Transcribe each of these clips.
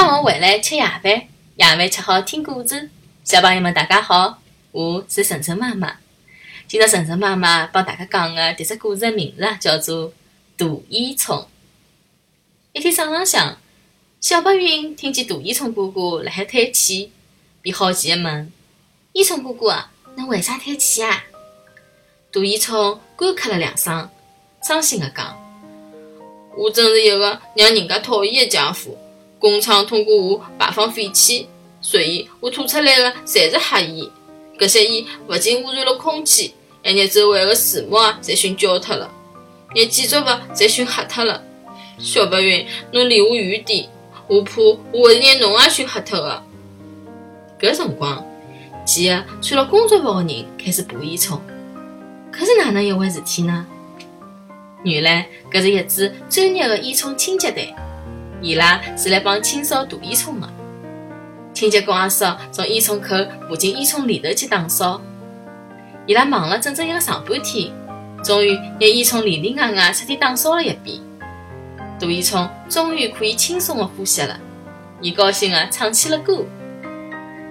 放学回来吃夜饭，夜饭吃好听故事。小朋友们，大家好，我是晨晨妈妈。今朝晨晨妈妈帮大家讲的迭只故事的名字，叫做《大烟囱》。一天早浪向，小白云听见大烟囱哥哥辣海叹气，便好奇地问：“烟囱哥哥，侬为啥叹气啊？”大烟囱干咳了两声，伤心地讲：“我真是一个让人家讨厌的家伙。”工厂通过我排放废气，所以我吐出来的侪是黑烟。搿些烟勿仅污染了空气，还拿周围的树木啊侪熏焦脱了，连建筑物侪熏黑脱了。小白云，侬离我远点，我怕我会拿侬也熏黑脱的。搿辰光，几个穿了工作服的人开始爬烟囱。搿是哪能一回事体呢？原来搿是一支专业的烟囱清洁队。伊拉是来帮清扫大烟囱的，清洁工阿叔从烟囱口爬进烟囱里头去打扫。伊拉忙了整整一个上半天，终于拿烟囱里里外外彻底打扫了一遍。大烟囱终于可以轻松的呼吸了，伊高兴的唱起了歌。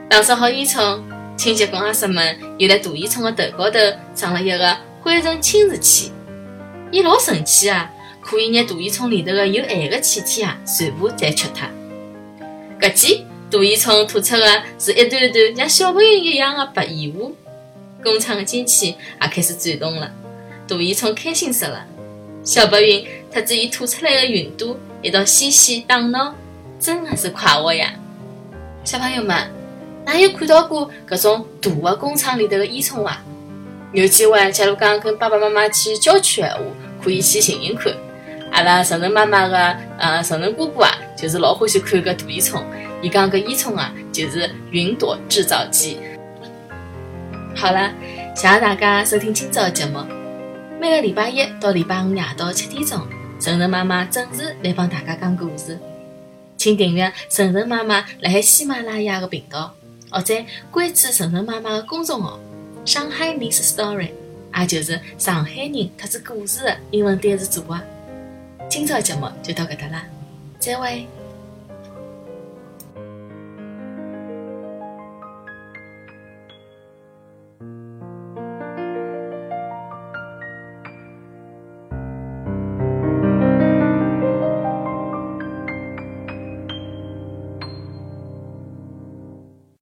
打扫好烟囱，清洁工阿叔们又在大烟囱的头高头装了一个灰尘清除器，伊老神奇啊！可以拿大烟囱里头的有害的气体啊，全部侪吃脱。搿记大烟囱吐出的是一段段像小白云一样的白烟雾。工厂的机器也开始转动了，大烟囱开心死了。小白云特子伊吐出来的云朵一道嬉戏打闹，真的是快活呀！小朋友们，哪有看到过搿种大的工厂里头的烟囱伐？有机会，假如讲跟爸爸妈妈去郊区的话，可以去寻寻看。阿拉晨晨妈妈个呃晨晨哥哥啊，就是老欢喜看个大烟囱。伊讲搿烟囱啊，就是云朵制造机。好了，谢谢大家收听今朝的节目。每个礼拜一到礼拜五夜到七点钟，晨晨妈妈准时来帮大家讲故事。请订阅晨晨妈妈辣海喜马拉雅个频道，或者关注晨晨妈妈个公众号“上海 Miss Story”，也就是上海人特子故事的英文单词组合。今朝节目就到搿搭啦，再会。